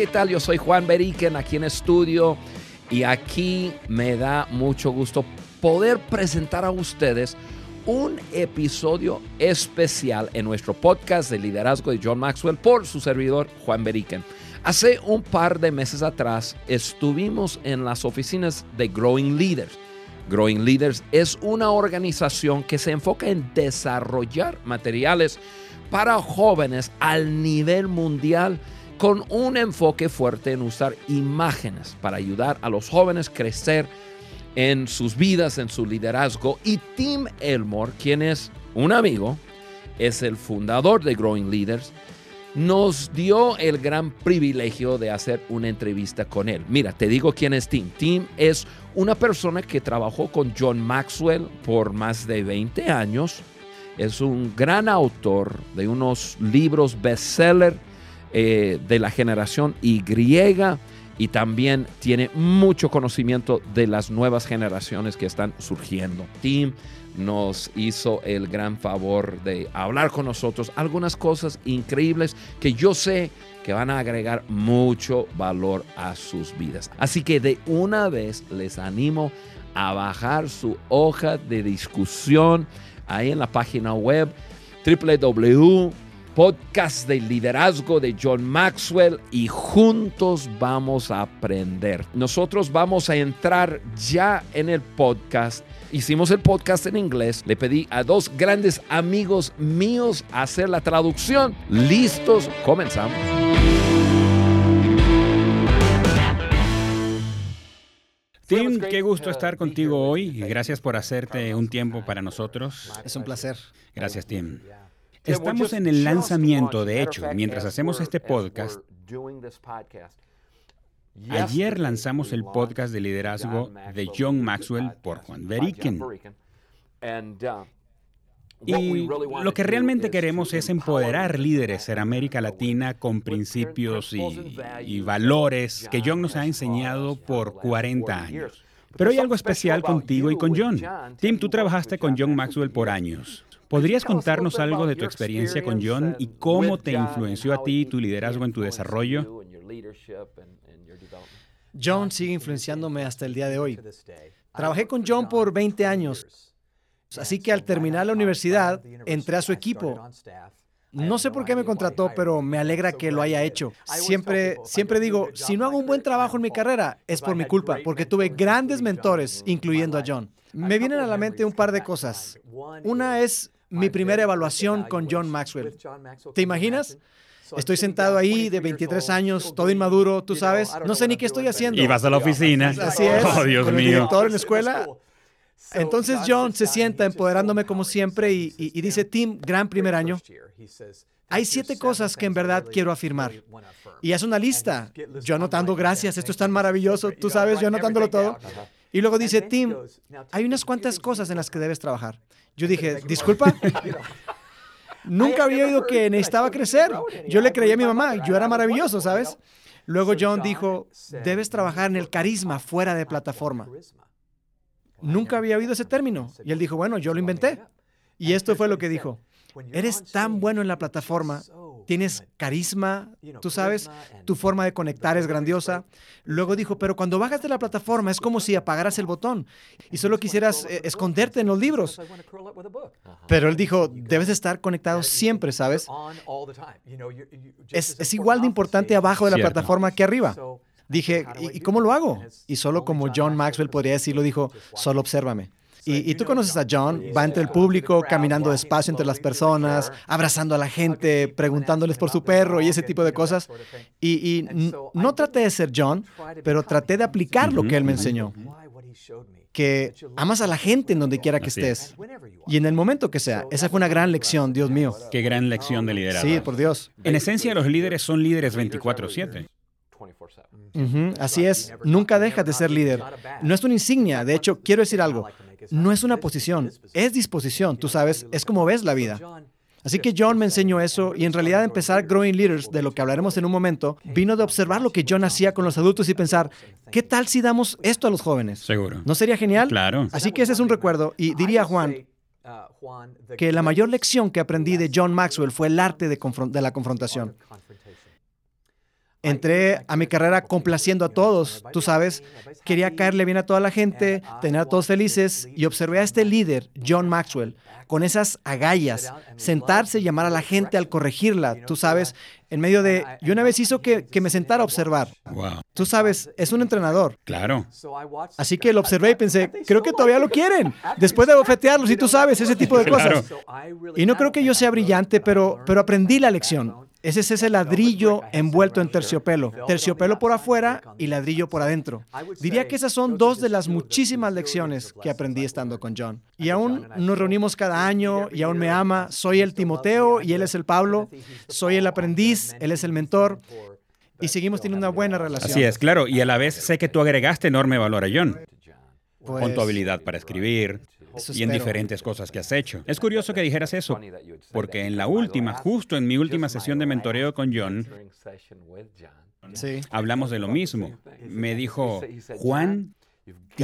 ¿qué tal? Yo soy Juan Beriken aquí en estudio y aquí me da mucho gusto poder presentar a ustedes un episodio especial en nuestro podcast de liderazgo de John Maxwell por su servidor Juan Beriken. Hace un par de meses atrás estuvimos en las oficinas de Growing Leaders. Growing Leaders es una organización que se enfoca en desarrollar materiales para jóvenes al nivel mundial con un enfoque fuerte en usar imágenes para ayudar a los jóvenes a crecer en sus vidas, en su liderazgo. Y Tim Elmore, quien es un amigo, es el fundador de Growing Leaders, nos dio el gran privilegio de hacer una entrevista con él. Mira, te digo quién es Tim. Tim es una persona que trabajó con John Maxwell por más de 20 años es un gran autor de unos libros bestseller eh, de la generación Y y también tiene mucho conocimiento de las nuevas generaciones que están surgiendo. Tim nos hizo el gran favor de hablar con nosotros algunas cosas increíbles que yo sé que van a agregar mucho valor a sus vidas. Así que de una vez les animo a bajar su hoja de discusión ahí en la página web www podcast de liderazgo de John Maxwell y juntos vamos a aprender. Nosotros vamos a entrar ya en el podcast. Hicimos el podcast en inglés. Le pedí a dos grandes amigos míos hacer la traducción. Listos, comenzamos. Tim, qué gusto estar contigo hoy y gracias por hacerte un tiempo para nosotros. Es un placer. Gracias, Tim. Estamos en el lanzamiento, de hecho, mientras hacemos este podcast. Ayer lanzamos el podcast de liderazgo de John Maxwell por Juan Beriken. Y lo que realmente queremos es empoderar líderes en América Latina con principios y, valores que John nos ha enseñado por 40 años. Pero hay algo especial contigo y con John. Tim, tú trabajaste con John Maxwell por años. ¿Podrías contarnos algo de tu experiencia con John y cómo te influenció a ti tu liderazgo en tu desarrollo? John sigue influenciándome hasta el día de hoy. Trabajé con John por 20 años. Así que al terminar la universidad, entré a su equipo. No sé por qué me contrató, pero me alegra que lo haya hecho. Siempre, siempre digo, si no hago un buen trabajo en mi carrera, es por mi culpa, porque tuve grandes mentores, incluyendo a John. Me vienen a la mente un par de cosas. Una es mi primera evaluación con John Maxwell. ¿Te imaginas? Estoy sentado ahí de 23 años, todo inmaduro, tú sabes. No sé ni qué estoy haciendo. Y vas a la oficina. Así es. Oh, Dios con el mío. director en la escuela. Entonces John se sienta empoderándome como siempre y, dice, Tim, gran primer año. Hay siete cosas que en verdad quiero afirmar. Y es una lista. Yo anotando, gracias, esto es tan maravilloso. Tú sabes, yo anotándolo todo. Y luego dice, Tim, hay unas cuantas cosas en las que debes trabajar. Yo dije, disculpa. Nunca había oído que necesitaba crecer. Yo le creía a mi mamá, yo era maravilloso, ¿sabes? Luego John dijo, debes trabajar en el carisma fuera de plataforma. Nunca había oído ese término. Y él dijo, bueno, yo lo inventé. Y esto fue lo que dijo. Eres tan bueno en la plataforma, tienes carisma, tú sabes, tu forma de conectar es grandiosa. Luego dijo, pero cuando bajas de la plataforma es como si apagaras el botón y solo quisieras eh, esconderte en los libros. Pero él dijo, debes estar conectado siempre, ¿sabes? Es, igual de importante abajo de la plataforma que arriba. Dije, ¿y, cómo lo hago? Y solo como John Maxwell podría decirlo, dijo, solo obsérvame. Y, tú conoces a John, va entre el público, caminando despacio entre las personas, abrazando a la gente, preguntándoles por su perro y ese tipo de cosas. Y, no traté de ser John, pero traté de aplicar lo que él me enseñó. Que amas a la gente en donde quiera que estés. Y en el momento que sea. Esa fue una gran lección, Dios mío. Qué gran lección de liderazgo. Sí, por Dios. En esencia, los líderes son líderes 24/7. Así es, nunca dejas de ser líder. No es una insignia, de hecho, quiero decir algo, no es una posición, es disposición, tú sabes, es como ves la vida. Así que John me enseñó eso y en realidad empezar Growing Leaders, de lo que hablaremos en un momento, vino de observar lo que John hacía con los adultos y pensar, ¿qué tal si damos esto a los jóvenes? Seguro. ¿No sería genial? Claro. Así que ese es un recuerdo y diría Juan que la mayor lección que aprendí de John Maxwell fue el arte de, de la confrontación. Entré a mi carrera complaciendo a todos, tú sabes, quería caerle bien a toda la gente, tener a todos felices y observé a este líder, John Maxwell, con esas agallas, sentarse y llamar a la gente al corregirla, tú sabes, en medio de... Y una vez hizo que, que me sentara a observar. Wow. Tú sabes, es un entrenador. Claro. Así que lo observé y pensé, creo que todavía lo quieren. Después de bofetearlos y tú sabes, ese tipo de cosas. Y no creo que yo sea brillante, pero, pero aprendí la lección. Ese es ese ladrillo envuelto en terciopelo. Terciopelo por afuera y ladrillo por adentro. Diría que esas son dos de las muchísimas lecciones que aprendí estando con John. Y aún nos reunimos cada año y aún me ama. Soy el Timoteo y él es el Pablo. Soy el aprendiz, él es el mentor. Y seguimos teniendo una buena relación. Así es, claro. Y a la vez sé que tú agregaste enorme valor a John. Pues, con tu habilidad para escribir Eso y en diferentes cosas que has hecho. Es curioso que dijeras eso, porque en la última, justo en mi última sesión de mentoreo con John, Sí. hablamos de lo mismo. Me dijo, Juan,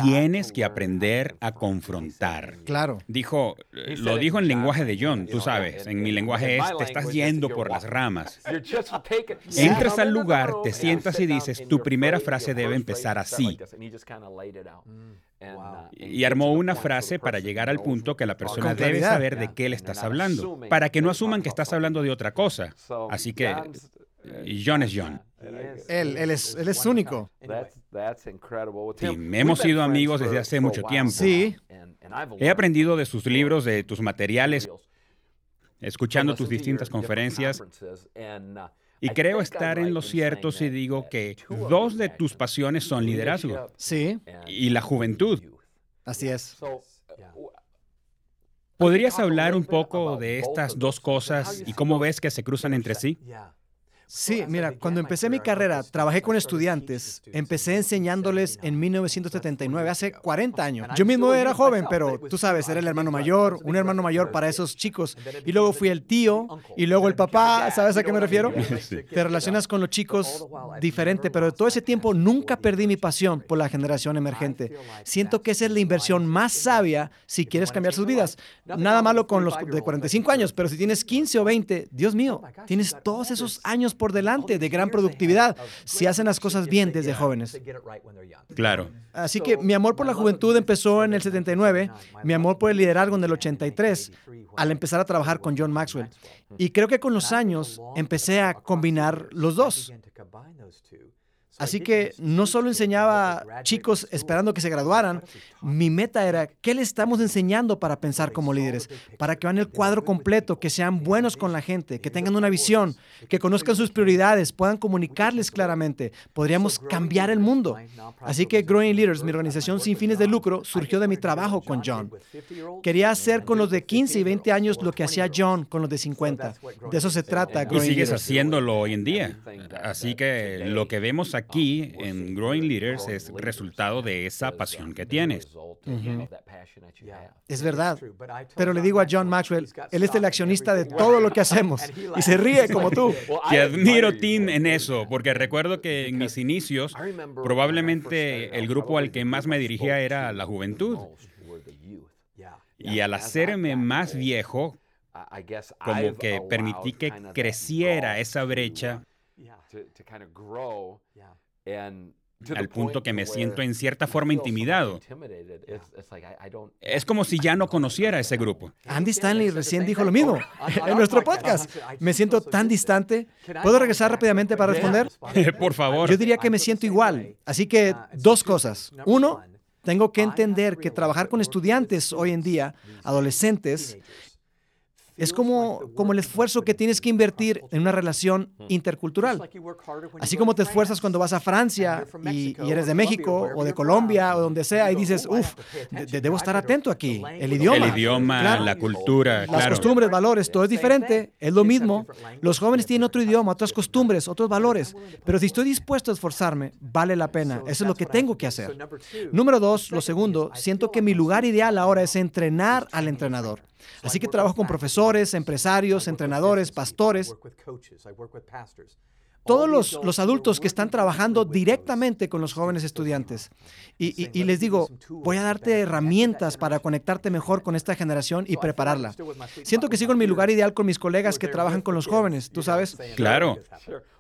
tienes que aprender a confrontar. Claro. Dijo, lo dijo en lenguaje de John, tú sabes, en mi lenguaje es, te estás yendo por las ramas. Entras al lugar, te sientas y dices, tu primera frase debe empezar así. Y armó una frase para llegar al punto que la persona debe saber de qué le estás hablando, para que no asuman que estás hablando de otra cosa. Así que John es John. Él, él, es, él es único. Y hemos sido amigos desde hace mucho tiempo. Sí. He aprendido de sus libros, de tus materiales, escuchando tus distintas conferencias. Y creo estar en lo cierto si digo que dos de tus pasiones son liderazgo Sí, y la juventud. así es. ¿Podrías hablar un poco de estas dos cosas y cómo ves que se cruzan entre sí? Sí, mira, cuando empecé mi carrera, trabajé con estudiantes. Empecé enseñándoles en 1979, hace 40 años. Yo mismo era joven, pero tú sabes, era el hermano mayor, un hermano mayor para esos chicos. Y luego fui el tío, y luego el papá, ¿sabes a qué me refiero? Te relacionas con los chicos diferente, pero de todo ese tiempo nunca perdí mi pasión por la generación emergente. Siento que esa es la inversión más sabia si quieres cambiar sus vidas. Nada malo con los de 45 años, pero si tienes 15 o 20, Dios mío, tienes todos esos años por delante de gran productividad si hacen las cosas bien desde jóvenes. Claro. Así que mi amor por la juventud empezó en el 79, mi amor por el liderazgo en el 83, al empezar a trabajar con John Maxwell. Y creo que con los años empecé a combinar los dos. Así que no solo enseñaba a chicos esperando que se graduaran, mi meta era qué le estamos enseñando para pensar como líderes, para que vean el cuadro completo, que sean buenos con la gente, que tengan una visión, que conozcan sus prioridades, puedan comunicarles claramente. Podríamos cambiar el mundo. Así que Growing Leaders, mi organización sin fines de lucro, surgió de mi trabajo con John. Quería hacer con los de 15 y 20 años lo que hacía John con los de 50. De eso se trata Y Growing sigues Leaders. haciéndolo hoy en día. Así que lo que vemos aquí en Growing Leaders es resultado de esa pasión que tienes. Es verdad. Pero le digo a John Maxwell, él es el accionista de todo lo que hacemos y se ríe como tú. Te admiro, Tim, en eso, porque recuerdo que en mis inicios probablemente el grupo al que más me dirigía era la juventud. Y al hacerme más viejo, como que permití que creciera esa brecha al punto que me siento en cierta forma intimidado. Es como si ya no conociera ese grupo. Andy Stanley recién dijo lo mismo en nuestro podcast. Me siento tan distante. ¿Puedo regresar rápidamente para responder? Por favor. Yo diría que me siento igual. Así que dos cosas. Uno, tengo que entender que trabajar con estudiantes hoy en día, adolescentes, es como, como el esfuerzo que tienes que invertir en una relación intercultural. Así como te esfuerzas cuando vas a Francia y, y eres de México o de Colombia o donde sea y dices, uff, debo estar atento aquí. El idioma. El idioma, Claro. la cultura, Las claro. costumbres, valores, todo es diferente, es lo mismo. Los jóvenes tienen otro idioma, otras costumbres, otros valores. Pero si estoy dispuesto a esforzarme, vale la pena. Eso es lo que tengo que hacer. Número dos, lo segundo, siento que mi lugar ideal ahora es entrenar al entrenador. Así que trabajo con profesores, empresarios, entrenadores, pastores. todos los, adultos que están trabajando directamente con los jóvenes estudiantes. Y, les digo, voy a darte herramientas para conectarte mejor con esta generación y prepararla. Siento que sigo en mi lugar ideal con mis colegas que trabajan con los jóvenes, ¿tú sabes? Claro,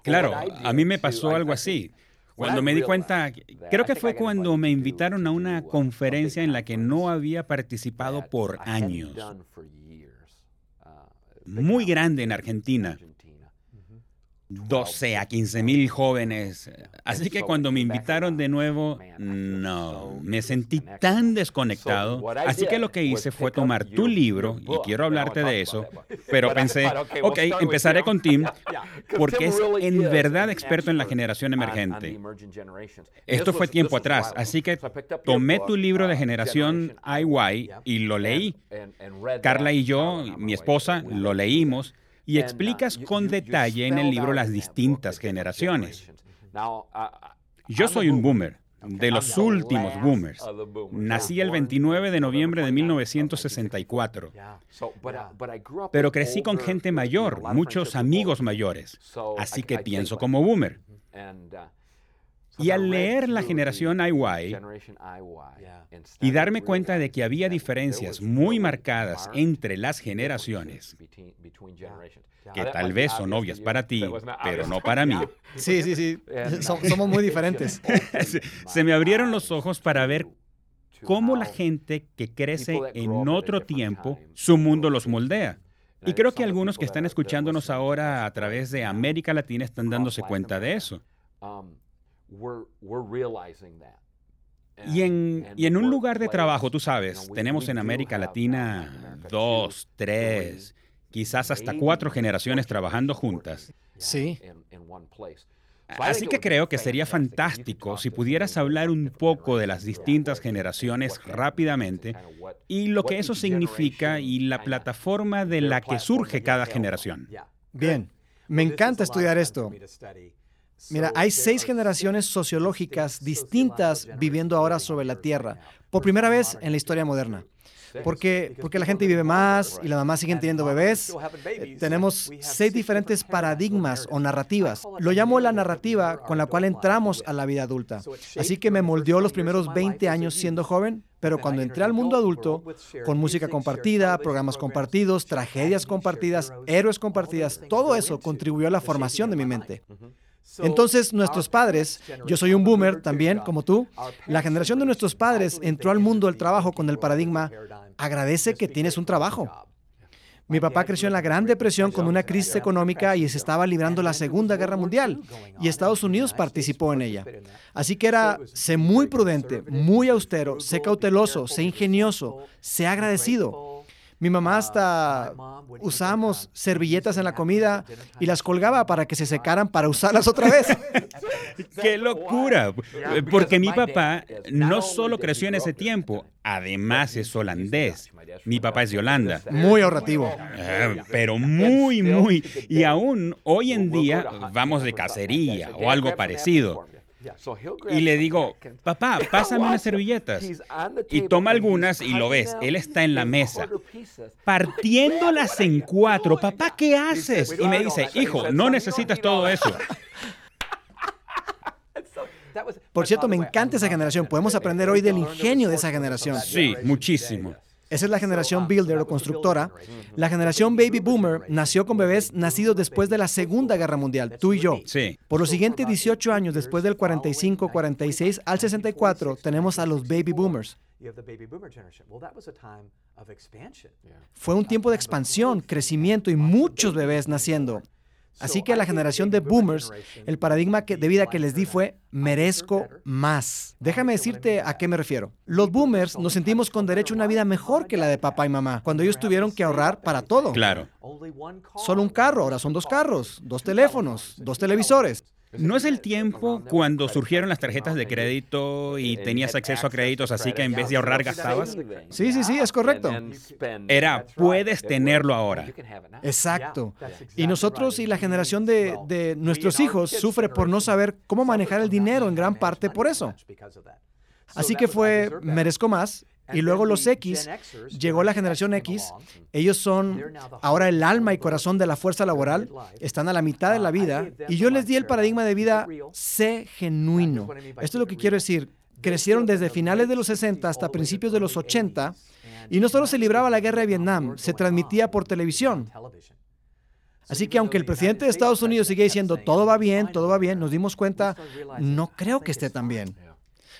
claro. A mí me pasó algo así. Cuando me di cuenta, creo que fue cuando me invitaron a una conferencia en la que no había participado por años. Muy grande en Argentina. 12 a 15 mil jóvenes. Así que cuando me invitaron de nuevo, no, me sentí tan desconectado. Así que lo que hice fue tomar tu libro, y quiero hablarte de eso, pero pensé, ok, empezaré con Tim, porque es en verdad experto en la generación emergente. Esto fue tiempo atrás, así que tomé tu libro de generación IY y lo leí. Carla y yo, mi esposa, lo leímos y explicas con detalle en el libro las distintas generaciones. Yo soy un boomer, de los últimos boomers. Nací el 29 de noviembre de 1964. Pero crecí con gente mayor, muchos amigos mayores. Así que pienso como boomer. Y al leer la generación IY y darme cuenta de que había diferencias muy marcadas entre las generaciones, que tal vez son obvias para ti, pero no para mí. Sí, sí, sí, somos muy diferentes. Se me abrieron los ojos para ver cómo la gente que crece en otro tiempo, su mundo los moldea. Y creo que algunos que están escuchándonos ahora a través de América Latina están dándose cuenta de eso. Y en, y en un lugar de trabajo, tú sabes, tenemos en América Latina dos, tres, quizás hasta cuatro generaciones trabajando juntas. Sí. Así que creo que sería fantástico si pudieras hablar un poco de las distintas generaciones rápidamente y lo que eso significa y la plataforma de la que surge cada generación. Bien, me encanta estudiar esto. Mira, hay seis generaciones sociológicas distintas viviendo ahora sobre la Tierra, por primera vez en la historia moderna. Porque, porque la gente vive más y las mamás siguen teniendo bebés. Eh, tenemos seis diferentes paradigmas o narrativas. Lo llamo la narrativa con la cual entramos a la vida adulta. Así que me moldeó los primeros 20 años siendo joven, pero cuando entré al mundo adulto, con música compartida, programas compartidos, tragedias compartidas, héroes compartidas, todo eso contribuyó a la formación de mi mente. Entonces nuestros padres, yo soy un boomer también, como tú, la generación de nuestros padres entró al mundo del trabajo con el paradigma, agradece que tienes un trabajo. Mi papá creció en la Gran Depresión con una crisis económica y se estaba librando la Segunda Guerra Mundial y Estados Unidos participó en ella. Así que era, sé muy prudente, muy austero, sé cauteloso, sé ingenioso, sé agradecido. Mi mamá hasta usamos servilletas en la comida y las colgaba para que se secaran para usarlas otra vez. ¡Qué locura! Porque mi papá no solo creció en ese tiempo, además es holandés. Mi papá es de Holanda. Muy ahorrativo. Ah, pero muy, muy. Y aún hoy en día vamos de cacería o algo parecido. Y le digo, papá, pásame unas servilletas. Y toma algunas y lo ves, él está en la mesa, partiéndolas en cuatro. Papá, ¿qué haces? Y me dice, hijo, no necesitas todo eso. Por cierto, me encanta esa generación. Podemos aprender hoy del ingenio de esa generación. Sí, muchísimo. Esa es la generación builder o constructora. La generación baby boomer nació con bebés nacidos después de la Segunda Guerra Mundial, tú y yo. Sí. Por los siguientes 18 años, después del 45, 46 al 64, tenemos a los baby boomers. Fue un tiempo de expansión, crecimiento y muchos bebés naciendo. Así que a la generación de boomers, el paradigma de vida que les di fue merezco más. Déjame decirte a qué me refiero. Los boomers nos sentimos con derecho a una vida mejor que la de papá y mamá, cuando ellos tuvieron que ahorrar para todo. Claro. Solo un carro, ahora son dos carros, dos teléfonos, dos televisores. ¿No es el tiempo cuando surgieron las tarjetas de crédito y tenías acceso a créditos así que en vez de ahorrar gastabas? Sí, sí, sí, es correcto. Era, puedes tenerlo ahora. Exacto. Y nosotros y la generación de, de nuestros hijos sufre por no saber cómo manejar el dinero en gran parte por eso. Así que fue, merezco más Y luego los X, llegó la generación X, ellos son ahora el alma y corazón de la fuerza laboral, están a la mitad de la vida, y yo les di el paradigma de vida, sé genuino. Esto es lo que quiero decir, crecieron desde finales de los 60 hasta principios de los 80, y no solo se libraba la guerra de Vietnam, se transmitía por televisión. Así que aunque el presidente de Estados Unidos sigue diciendo todo va bien, todo va bien, nos dimos cuenta, no creo que esté tan bien.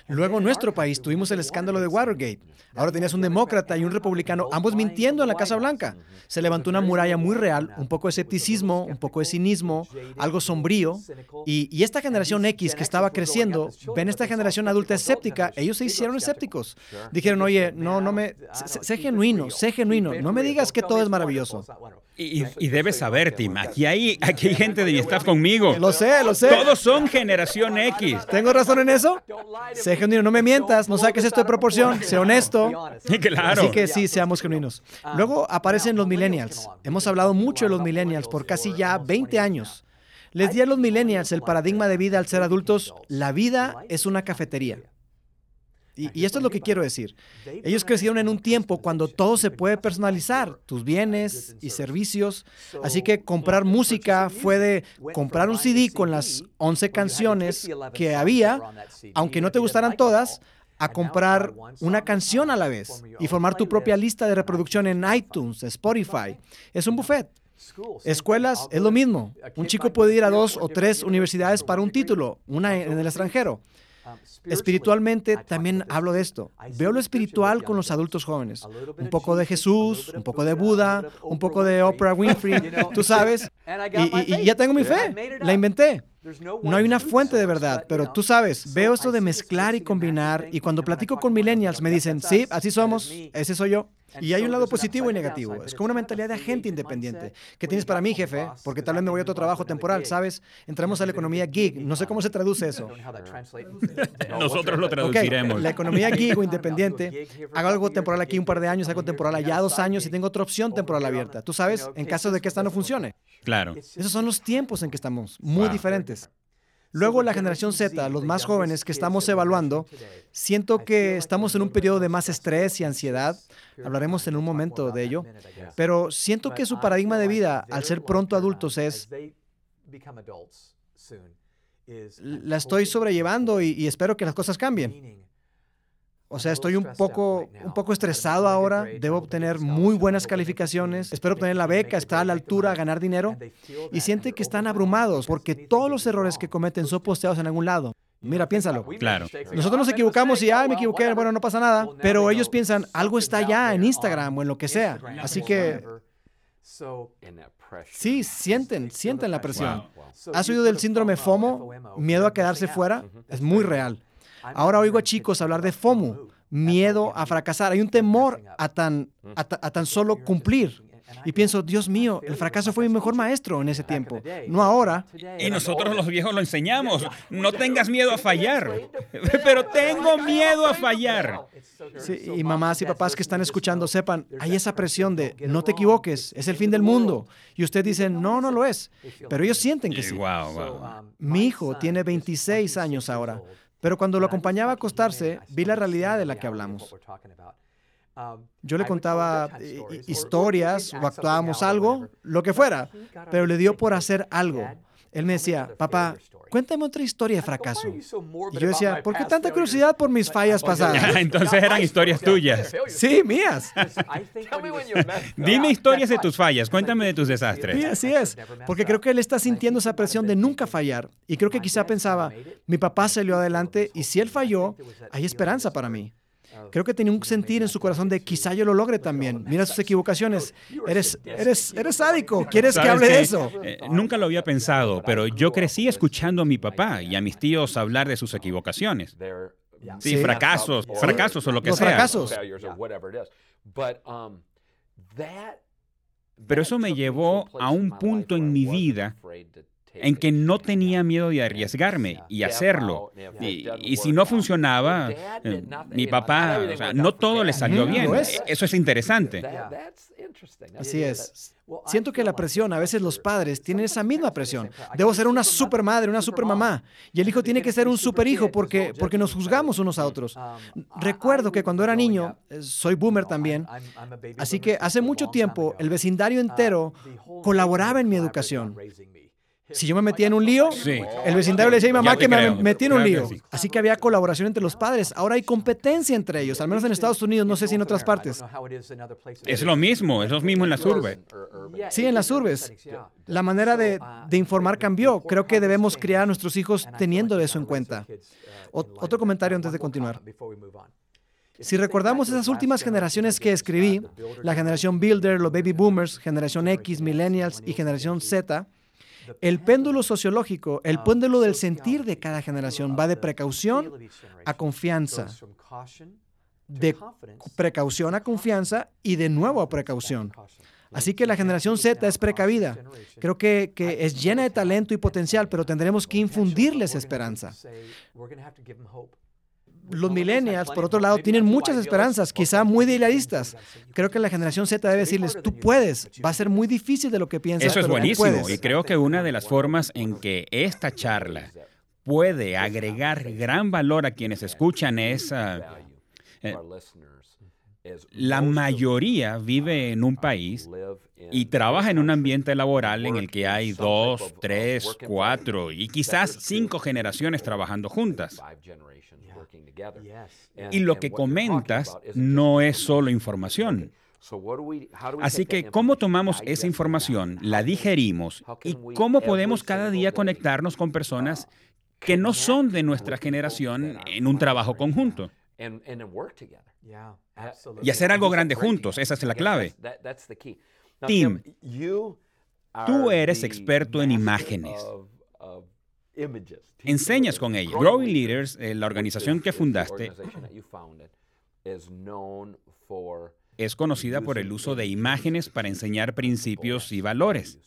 Luego en nuestro país tuvimos el escándalo de Watergate. Ahora tenías un demócrata y un republicano, ambos mintiendo en la Casa Blanca. Se levantó una muralla muy real, un poco de escepticismo, un poco de cinismo, algo sombrío. Y, esta generación X que estaba creciendo, ven esta generación adulta escéptica, ellos se hicieron escépticos. Dijeron, oye, no, no me, sé, genuino, sé genuino, no me digas que todo es maravilloso. Y, debes saber, Tim, aquí hay, aquí hay gente de mi staff conmigo. Lo sé, lo sé. Todos son generación X. ¿Tengo razón en eso? Sé genuino, no me mientas, no saques esto de proporción, sé honesto. Claro. Así que sí, seamos genuinos. Luego aparecen los millennials. Hemos hablado mucho de los millennials por casi ya 20 años. Les di a los millennials el paradigma de vida al ser adultos, la vida es una cafetería. Y, esto es lo que quiero decir. Ellos crecieron en un tiempo cuando todo se puede personalizar, tus bienes y servicios. Así que comprar música fue de comprar un CD con las 11 canciones que había, aunque no te gustaran todas, a comprar una canción a la vez y formar tu propia lista de reproducción en iTunes, Spotify. Es un buffet. Escuelas es lo mismo. Un chico puede ir a dos o tres universidades para un título, una en el extranjero. Espiritualmente también hablo de esto. Veo lo espiritual con los adultos jóvenes. Un poco de Jesús, un poco de Buda, un poco de Oprah Winfrey, tú sabes. Y, ya tengo mi fe, la inventé. No hay una fuente de verdad, pero tú sabes, veo esto de mezclar y combinar y cuando platico con millennials me dicen, sí, así somos, ese soy yo. Y hay un lado positivo y negativo. Es como una mentalidad de agente independiente. ¿Qué tienes para mí, jefe? Porque tal vez me voy a otro trabajo temporal, ¿sabes? Entramos a la economía gig. No sé cómo se traduce eso. Nosotros lo traduciremos. La economía gig o independiente. Hago algo temporal aquí un par de años, hago temporal allá dos años y tengo otra opción temporal abierta. Tú sabes, en caso de que esta no funcione. Claro. Esos son los tiempos en que estamos, muy diferentes. Luego la generación Z, los más jóvenes que estamos evaluando, siento que estamos en un periodo de más estrés y ansiedad. Hablaremos en un momento de ello. Pero siento que su paradigma de vida al ser pronto adultos es, la estoy sobrellevando y, y espero que las cosas cambien. O sea, estoy un poco, un poco estresado ahora, debo obtener muy buenas calificaciones, espero obtener la beca, está a la altura, ganar dinero, y siente que están abrumados porque todos los errores que cometen son posteados en algún lado. Mira, piénsalo. Claro. Nosotros nos equivocamos y, ay, me equivoqué, bueno, no pasa nada, pero ellos piensan, algo está ya en Instagram o en lo que sea. Así que... Sí, sienten, sienten la presión. ¿Has oído del síndrome FOMO? Miedo a quedarse fuera. Es muy real. Ahora oigo a chicos hablar de FOMO, miedo a fracasar. Hay un temor a tan, a, tan solo cumplir. Y pienso, Dios mío, el fracaso fue mi mejor maestro en ese tiempo, no ahora. Y nosotros los viejos lo enseñamos. No tengas miedo a fallar. Pero tengo miedo a fallar. Sí, y mamás y papás que están escuchando sepan, hay esa presión de no te equivoques, es el fin del mundo. Y usted dice, no, no lo es. Pero ellos sienten que sí. Mi hijo tiene 26 años ahora. Pero cuando lo acompañaba a acostarse, vi la realidad de la que hablamos. Yo le contaba historias o actuábamos algo, lo que fuera, pero le dio por hacer algo. Él me decía, papá, cuéntame otra historia de fracaso. Y yo decía, ¿por qué tanta curiosidad por mis fallas pasadas? Entonces eran historias tuyas. Sí, mías. Dime historias de tus fallas, cuéntame de tus desastres. Sí, así es, porque creo que él está sintiendo esa presión de nunca fallar. Y creo que quizá pensaba, mi papá salió adelante y si él falló, hay esperanza para mí. Creo que tenía un sentir en su corazón de quizá yo lo logre también. Mira sus equivocaciones. Eres, eres, eres sádico. ¿Quieres que hable de eso? Eh, nunca lo había pensado, pero yo crecí escuchando a mi papá y a mis tíos hablar de sus equivocaciones. Sí, fracasos, fracasos o lo que Los sea. fracasos. Pero eso me llevó a un punto en mi vida en que no tenía miedo de arriesgarme y hacerlo. Y, si no funcionaba, eh, mi papá, no todo le salió bien. Eso es interesante. Así es. Siento que la presión, a veces los padres tienen esa misma presión. Debo ser una super madre, una super mamá. Y el hijo tiene que ser un super hijo porque, porque nos juzgamos unos a otros. Recuerdo que cuando era niño, eh, soy boomer también, así que hace mucho tiempo el vecindario entero colaboraba en mi educación. Si yo me metía en un lío, el vecindario le decía a mi mamá que me metí en un lío. Así que había colaboración entre los padres. Ahora hay competencia entre ellos, al menos en Estados Unidos, no sé si en otras partes. Es lo mismo, es lo mismo en las urbes. Sí, en las urbes. La manera de, de informar cambió. Creo que debemos criar a nuestros hijos teniendo eso en cuenta. otro comentario antes de continuar. Si recordamos esas últimas generaciones que escribí, la generación Builder, los Baby Boomers, generación X, Millennials y generación Z, el péndulo sociológico, el péndulo del sentir de cada generación va de precaución a confianza, de precaución a confianza y de nuevo a precaución. Así que la generación Z es precavida. Creo que, que, es llena de talento y potencial, pero tendremos que infundirles esperanza los millennials, por otro lado, tienen muchas esperanzas, quizá muy idealistas. Creo que la generación Z debe decirles, tú puedes, va a ser muy difícil de lo que piensas. Eso es buenísimo y creo que una de las formas en que esta charla puede agregar gran valor a quienes escuchan es... Ah, eh, la mayoría vive en un país y trabaja en un ambiente laboral en el que hay dos, tres, cuatro y quizás cinco generaciones trabajando juntas. Y lo que comentas no es solo información. Así que, ¿cómo tomamos esa información, la digerimos. y cómo podemos cada día conectarnos con personas que no son de nuestra generación en un trabajo conjunto? Y hacer algo grande juntos, esa es la clave. Tim, tú eres experto en imágenes. Enseñas con ella. Growing Leaders, eh, la organización que fundaste, es conocida por el uso de imágenes para enseñar principios y valores.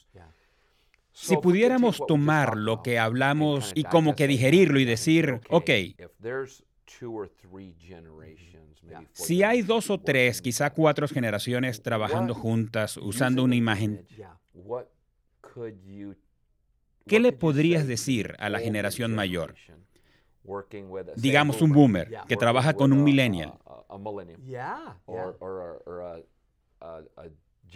Si pudiéramos tomar lo que hablamos y como que digerirlo y decir, ok, si hay dos o tres, quizá cuatro generaciones trabajando juntas usando una imagen, ¿Qué le podrías decir a la generación mayor? Digamos un boomer que trabaja con un millennial.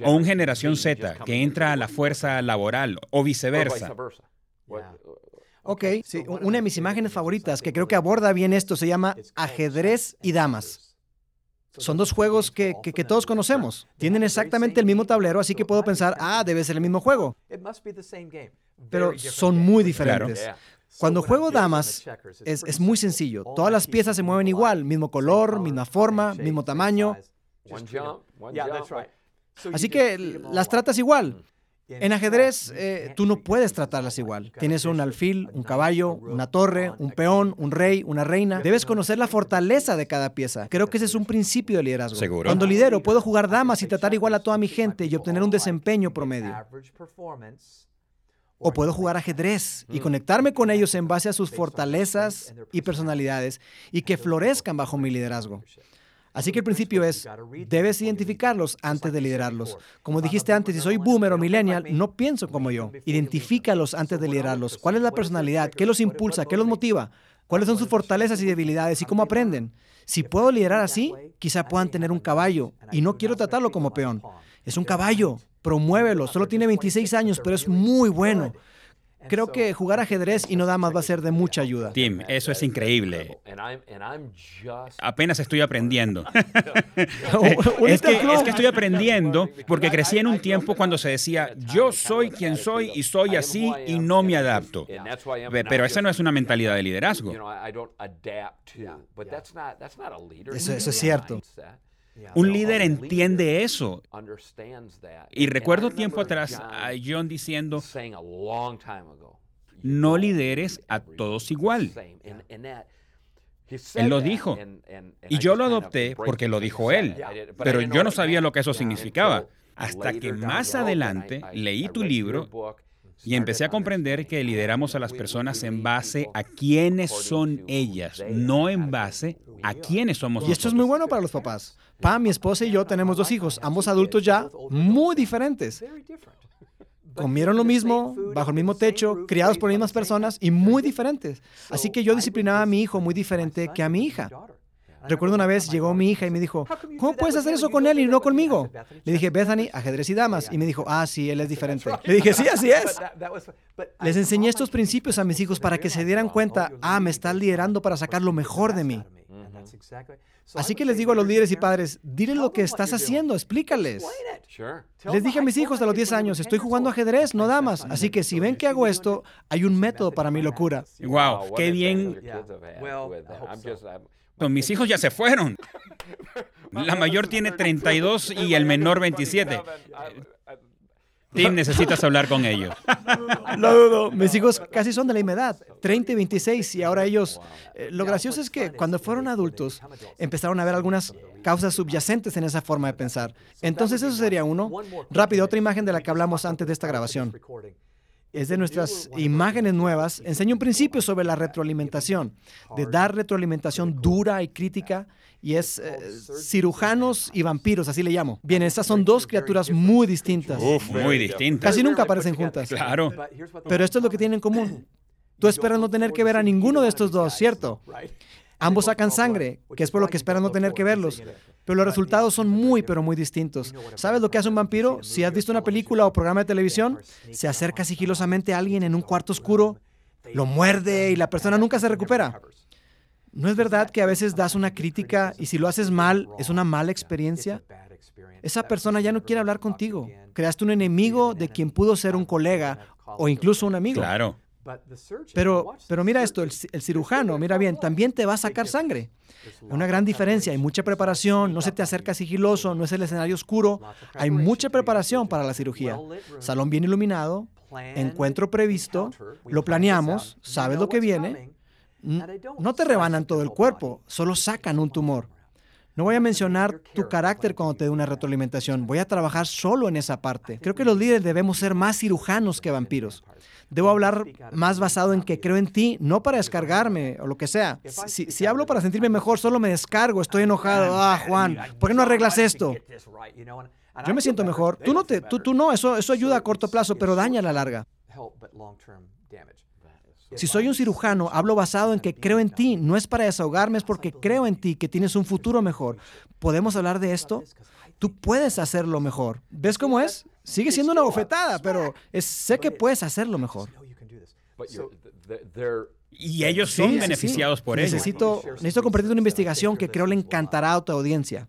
O un generación Z que entra a la fuerza laboral o viceversa. Ok, sí, una de mis imágenes favoritas que creo que aborda bien esto se llama ajedrez y damas. Son dos juegos que, que, todos conocemos. Tienen exactamente el mismo tablero, así que puedo pensar, ah, debe ser el mismo juego pero son muy diferentes. Cuando juego damas es, es, muy sencillo. Todas las piezas se mueven igual, mismo color, misma forma, mismo tamaño. Así que las tratas igual. En ajedrez, eh, tú no puedes tratarlas igual. Tienes un alfil, un caballo, una torre, un peón, un rey, una reina. Debes conocer la fortaleza de cada pieza. Creo que ese es un principio de liderazgo. ¿Seguro? Cuando lidero, puedo jugar damas y tratar igual a toda mi gente y obtener un desempeño promedio. O puedo jugar ajedrez y mm. conectarme con ellos en base a sus fortalezas y personalidades y que florezcan bajo mi liderazgo. Así que el principio es, debes identificarlos antes de liderarlos. Como dijiste antes, si soy boomer o millennial, no pienso como yo. Identifícalos antes de liderarlos. ¿Cuál es la personalidad? ¿Qué los impulsa? ¿Qué los motiva? ¿Cuáles son sus fortalezas y debilidades y cómo aprenden? Si puedo liderar así, quizá puedan tener un caballo y no quiero tratarlo como peón. Es un caballo, promuévelo. Solo tiene 26 años, pero es muy bueno. Creo que jugar ajedrez y no damas va a ser de mucha ayuda. Tim, eso es increíble. Apenas estoy aprendiendo. es, que, es que estoy aprendiendo porque crecí en un tiempo cuando se decía, yo soy quien soy y soy así y no me adapto. Pero esa no es una mentalidad de liderazgo. Eso, eso es cierto. Un líder entiende eso. Y recuerdo tiempo atrás a John diciendo, no lideres a todos igual. Él lo dijo. Y yo lo adopté porque lo dijo él. Pero yo no sabía lo que eso significaba. Hasta que más adelante leí tu libro Y empecé a comprender que lideramos a las personas en base a quiénes son ellas, no en base a quiénes somos Y esto es muy bueno para los papás. Pam, mi esposa y yo tenemos dos hijos, ambos adultos ya, muy diferentes. Comieron lo mismo, bajo el mismo techo, criados por las mismas personas y muy diferentes. Así que yo disciplinaba a mi hijo muy diferente que a mi hija. Recuerdo una vez llegó mi hija y me dijo, ¿cómo puedes hacer eso con él y no conmigo? Le dije, Bethany, ajedrez y damas. Y me dijo, ah, sí, él es diferente. Le dije, sí, así es. Les enseñé estos principios a mis hijos para que se dieran cuenta, ah, me estás liderando para sacar lo mejor de mí. Así que les digo a los líderes y padres, dile lo que estás haciendo, explícales. Les dije a mis hijos a los 10 años, estoy jugando ajedrez, no damas. Así que si ven que hago esto, hay un método para mi locura. Wow, qué bien. Mis hijos ya se fueron. La mayor tiene 32 y el menor 27. Tim, necesitas hablar con ellos. Lo dudo. Mis hijos casi son de la misma edad, 30 y 26, y ahora ellos... Eh, lo gracioso es que cuando fueron adultos, empezaron a ver algunas causas subyacentes en esa forma de pensar. Entonces eso sería uno. Rápido, otra imagen de la que hablamos antes de esta grabación es de nuestras imágenes nuevas, enseña un principio sobre la retroalimentación, de dar retroalimentación dura y crítica, y es eh, cirujanos y vampiros, así le llamo. Bien, estas son dos criaturas muy distintas. Uf, muy distintas. Casi nunca aparecen juntas. Claro. Pero esto es lo que tienen en común. Tú esperas no tener que ver a ninguno de estos dos, ¿cierto? Ambos sacan sangre, que es por lo que esperas no tener que verlos. Pero los resultados son muy, pero muy distintos. ¿Sabes lo que hace un vampiro? Si has visto una película o programa de televisión, se acerca sigilosamente a alguien en un cuarto oscuro, lo muerde y la persona nunca se recupera. ¿No es verdad que a veces das una crítica y si lo haces mal es una mala experiencia? Esa persona ya no quiere hablar contigo. Creaste un enemigo de quien pudo ser un colega o incluso un amigo. Claro. Pero, pero mira esto, el, cirujano, mira bien, también te va a sacar sangre. Una gran diferencia, hay mucha preparación, no se te acerca sigiloso, no es el escenario oscuro, hay mucha preparación para la cirugía. Salón bien iluminado, encuentro previsto, lo planeamos, sabes lo que viene, no te rebanan todo el cuerpo, solo sacan un tumor. No voy a mencionar tu carácter cuando te dé una retroalimentación. Voy a trabajar solo en esa parte. Creo que los líderes debemos ser más cirujanos que vampiros. Debo hablar más basado en que creo en ti, no para descargarme o lo que sea. Si, hablo para sentirme mejor, solo me descargo, estoy enojado. Ah, Juan, ¿por qué no arreglas esto? Yo me siento mejor. Tú no, te, tú, tú no, eso, eso ayuda a corto plazo, pero daña a la larga. Si soy un cirujano, hablo basado en que creo en ti. No es para desahogarme, es porque creo en ti, que tienes un futuro mejor. ¿Podemos hablar de esto? Tú puedes hacerlo mejor. ¿Ves cómo es? Sigue siendo una bofetada, pero sé que puedes hacerlo mejor. Y ellos son beneficiados por ello. Necesito, necesito compartir una investigación que creo le encantará a tu audiencia.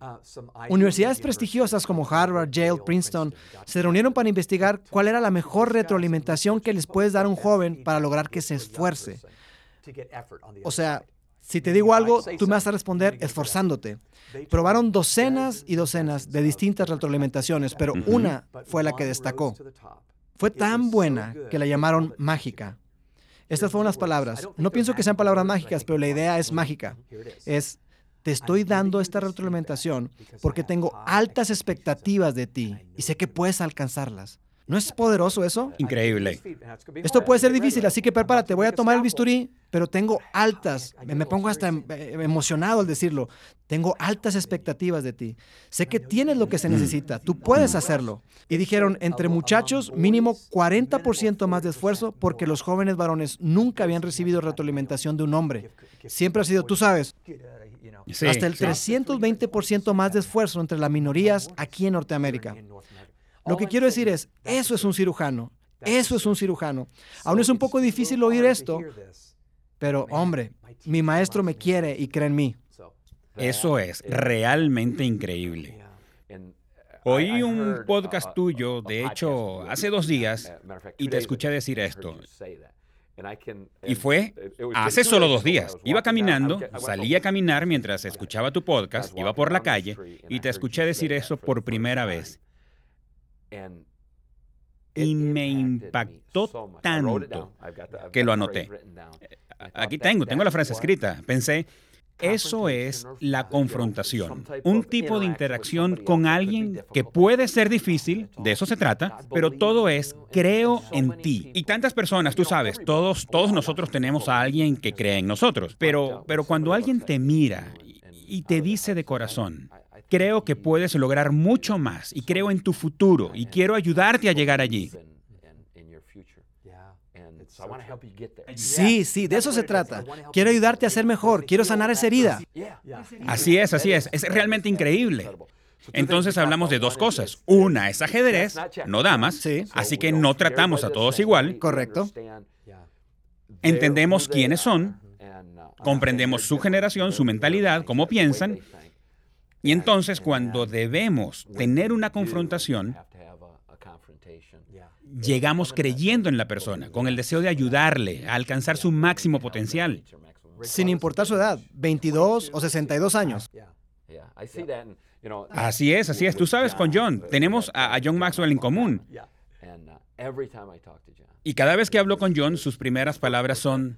Universidades prestigiosas como Harvard, Yale, Princeton se reunieron para investigar cuál era la mejor retroalimentación que les puedes dar a un joven para lograr que se esfuerce. O sea, si te digo algo, tú me vas a responder esforzándote. Probaron docenas y docenas de distintas retroalimentaciones, pero una fue la que destacó. Fue tan buena que la llamaron mágica. Estas fueron las palabras. No pienso que sean palabras mágicas, pero la idea es mágica. Es, te estoy dando esta retroalimentación porque tengo altas expectativas de ti y sé que puedes alcanzarlas. ¿No es poderoso eso? Increíble. Esto puede ser difícil, así que prepárate. Voy a tomar el bisturí, pero tengo altas, me pongo hasta em, eh, emocionado al decirlo. Tengo altas expectativas de ti. Sé que tienes lo que se necesita. Tú puedes hacerlo. Y dijeron, entre muchachos, mínimo 40% más de esfuerzo porque los jóvenes varones nunca habían recibido retroalimentación de un hombre. Siempre ha sido, tú sabes, hasta el 320% más de esfuerzo entre las minorías aquí en Norteamérica. Lo que quiero decir es, eso es un cirujano. Eso es un cirujano. Aún es un poco difícil oír esto, pero hombre, mi maestro me quiere y cree en mí. Eso es realmente increíble. Oí un podcast tuyo, de hecho, hace dos días, y te escuché decir esto. Y fue hace solo dos días. Iba caminando, salí a caminar mientras escuchaba tu podcast, iba por la calle y te escuché decir eso por primera vez y me impactó tanto que lo anoté. Aquí tengo, tengo la frase escrita. Pensé, Eso es la confrontación, un tipo de interacción con alguien que puede ser difícil, de eso se trata, pero todo es creo en ti. Y tantas personas, tú sabes, todos, todos nosotros tenemos a alguien que cree en nosotros, pero, pero cuando alguien te mira y te dice de corazón, creo que puedes lograr mucho más y creo en tu futuro y quiero ayudarte a llegar allí. Sí, sí, de eso se trata. Quiero ayudarte a ser mejor, quiero sanar esa herida. Así es, así es. Es realmente increíble. Entonces hablamos de dos cosas. Una es ajedrez, no damas, Sí. así que no tratamos a todos igual. Correcto. Entendemos quiénes son, comprendemos su generación, su mentalidad, cómo piensan, y entonces cuando debemos tener una confrontación, llegamos creyendo en la persona, con el deseo de ayudarle a alcanzar su máximo potencial. Sin importar su edad, 22 o 62 años. Así es, así es. Tú sabes, con John, tenemos a, John Maxwell en común. Y cada vez que hablo con John, sus primeras palabras son,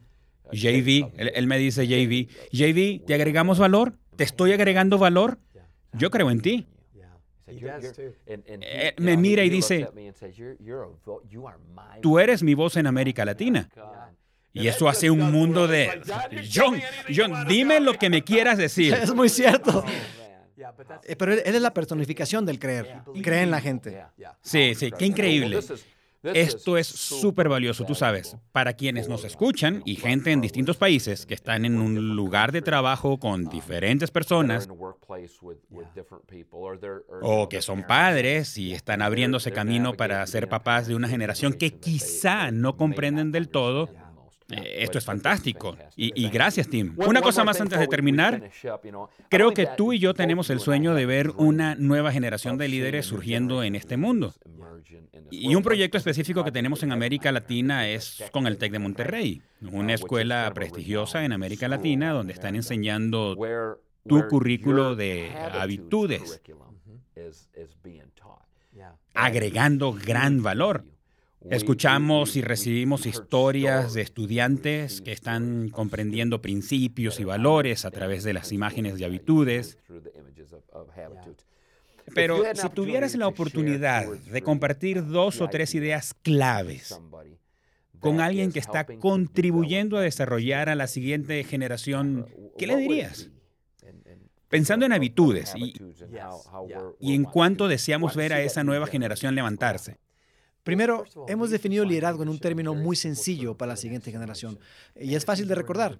JV, él, él me dice JV, JV, ¿te agregamos valor? ¿Te estoy agregando valor? Yo creo en ti. Eh, me mira y dice, Tú eres mi voz en América Latina. Y eso hace un mundo de... John, John, dime lo que me quieras decir. Es muy cierto. Eh, Pero él él es la personificación del creer. Cree en la gente. Sí, sí, qué increíble. Esto es súper valioso, tú sabes, para quienes nos escuchan y gente en distintos países que están en un lugar de trabajo con diferentes personas o que son padres y están abriéndose camino para ser papás de una generación que quizá no comprenden del todo. Eh, esto es fantástico. Y, y gracias, Tim. Una cosa más antes de terminar. Creo que tú y yo tenemos el sueño de ver una nueva generación de líderes surgiendo en este mundo. Y un proyecto específico que tenemos en América Latina es con el TEC de Monterrey, una escuela prestigiosa en América Latina donde están enseñando tu currículo de habitudes, agregando gran valor. Escuchamos y recibimos historias de estudiantes que están comprendiendo principios y valores a través de las imágenes de habitudes. Pero si tuvieras la oportunidad de compartir dos o tres ideas claves con alguien que está contribuyendo a desarrollar a la siguiente generación, ¿qué le dirías? Pensando en habitudes y, y en cuánto deseamos ver a esa nueva generación levantarse. Primero, hemos definido liderazgo en un término muy sencillo para la siguiente generación y es fácil de recordar.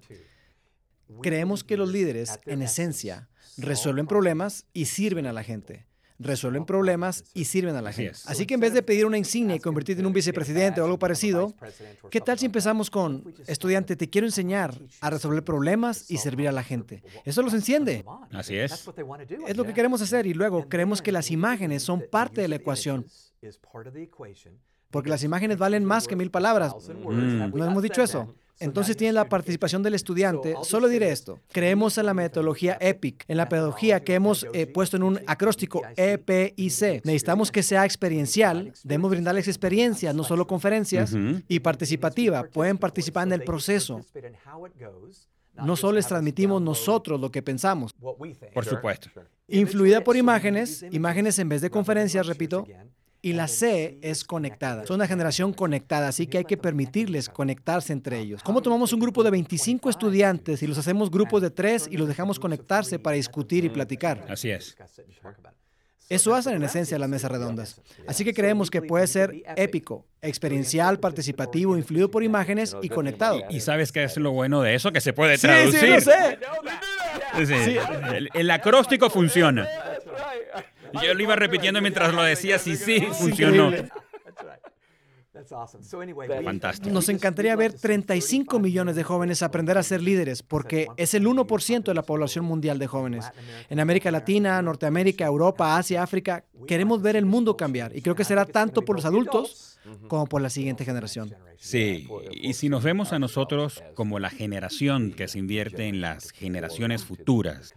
Creemos que los líderes, en esencia, resuelven problemas y sirven a la gente. Resuelven problemas y sirven a la gente. Así que en vez de pedir una insignia y convertirte en un vicepresidente o algo parecido, ¿qué tal si empezamos con, estudiante, te quiero enseñar a resolver problemas y servir a la gente? Eso los enciende. Así es. Es lo que queremos hacer y luego creemos que las imágenes son parte de la ecuación, porque las imágenes valen más que mil palabras. Mm. ¿No hemos dicho eso? Entonces tiene la participación del estudiante. Solo diré esto. Creemos en la metodología EPIC, en la pedagogía que hemos eh, puesto en un acróstico EPIC. Necesitamos que sea experiencial. Debemos brindarles experiencias, no solo conferencias, y participativa. Pueden participar en el proceso. No solo les transmitimos nosotros lo que pensamos. Por supuesto. Influida por imágenes, imágenes en vez de conferencias, repito. Y la C es conectada. Son una generación conectada, así que hay que permitirles conectarse entre ellos. ¿Cómo tomamos un grupo de 25 estudiantes y los hacemos grupos de tres y los dejamos conectarse para discutir y platicar? Así es. Eso hacen en esencia las mesas redondas. Así que creemos que puede ser épico, experiencial, participativo, influido por imágenes y conectado. ¿Y sabes qué es lo bueno de eso? Que se puede Sí, traducir. sí, lo sé. Sí, El, el acróstico funciona. Yo lo iba repitiendo mientras lo decía, sí, sí, funcionó. Fantástico. Nos encantaría ver 35 millones de jóvenes aprender a ser líderes, porque es el 1% de la población mundial de jóvenes. En América Latina, Norteamérica, Europa, Asia, África, queremos ver el mundo cambiar y creo que será tanto por los adultos como por la siguiente generación. Sí, y si nos vemos a nosotros como la generación que se invierte en las generaciones futuras,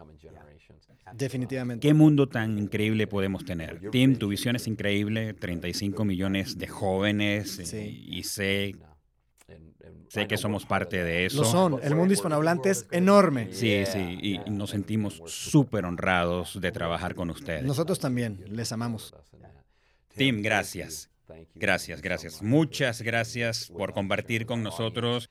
Definitivamente. ¿qué mundo tan increíble podemos tener? Tim, tu visión es increíble, 35 millones de jóvenes eh, Sí. y sé Sé que somos parte de eso. Lo son. El mundo hispanohablante es enorme. Sí, sí. Y nos sentimos súper honrados de trabajar con ustedes. Nosotros también. Les amamos. Tim, gracias. Gracias, gracias. Muchas gracias por compartir con nosotros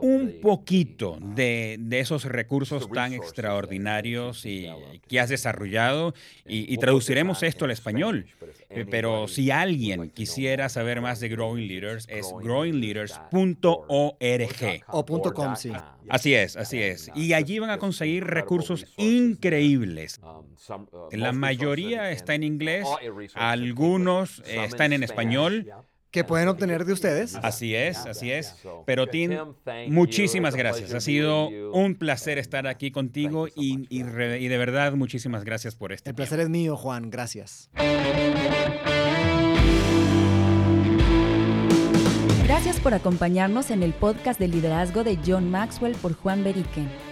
un poquito de, esos recursos tan extraordinarios y, que has desarrollado y, traduciremos esto al español. Eh, pero si alguien quisiera saber más de Growing Leaders, es growingleaders.org. O .com, sí. Así es, así es. Y allí van a conseguir recursos increíbles. Um, uh, La mayoría está en inglés, algunos están en español que pueden obtener de ustedes. Así es, así es. Pero Tim, muchísimas gracias. Ha sido un placer estar aquí contigo y, y, de verdad muchísimas gracias por este. El placer es mío, Juan. Gracias. Gracias por acompañarnos en el podcast de liderazgo de John Maxwell por Juan Beriken.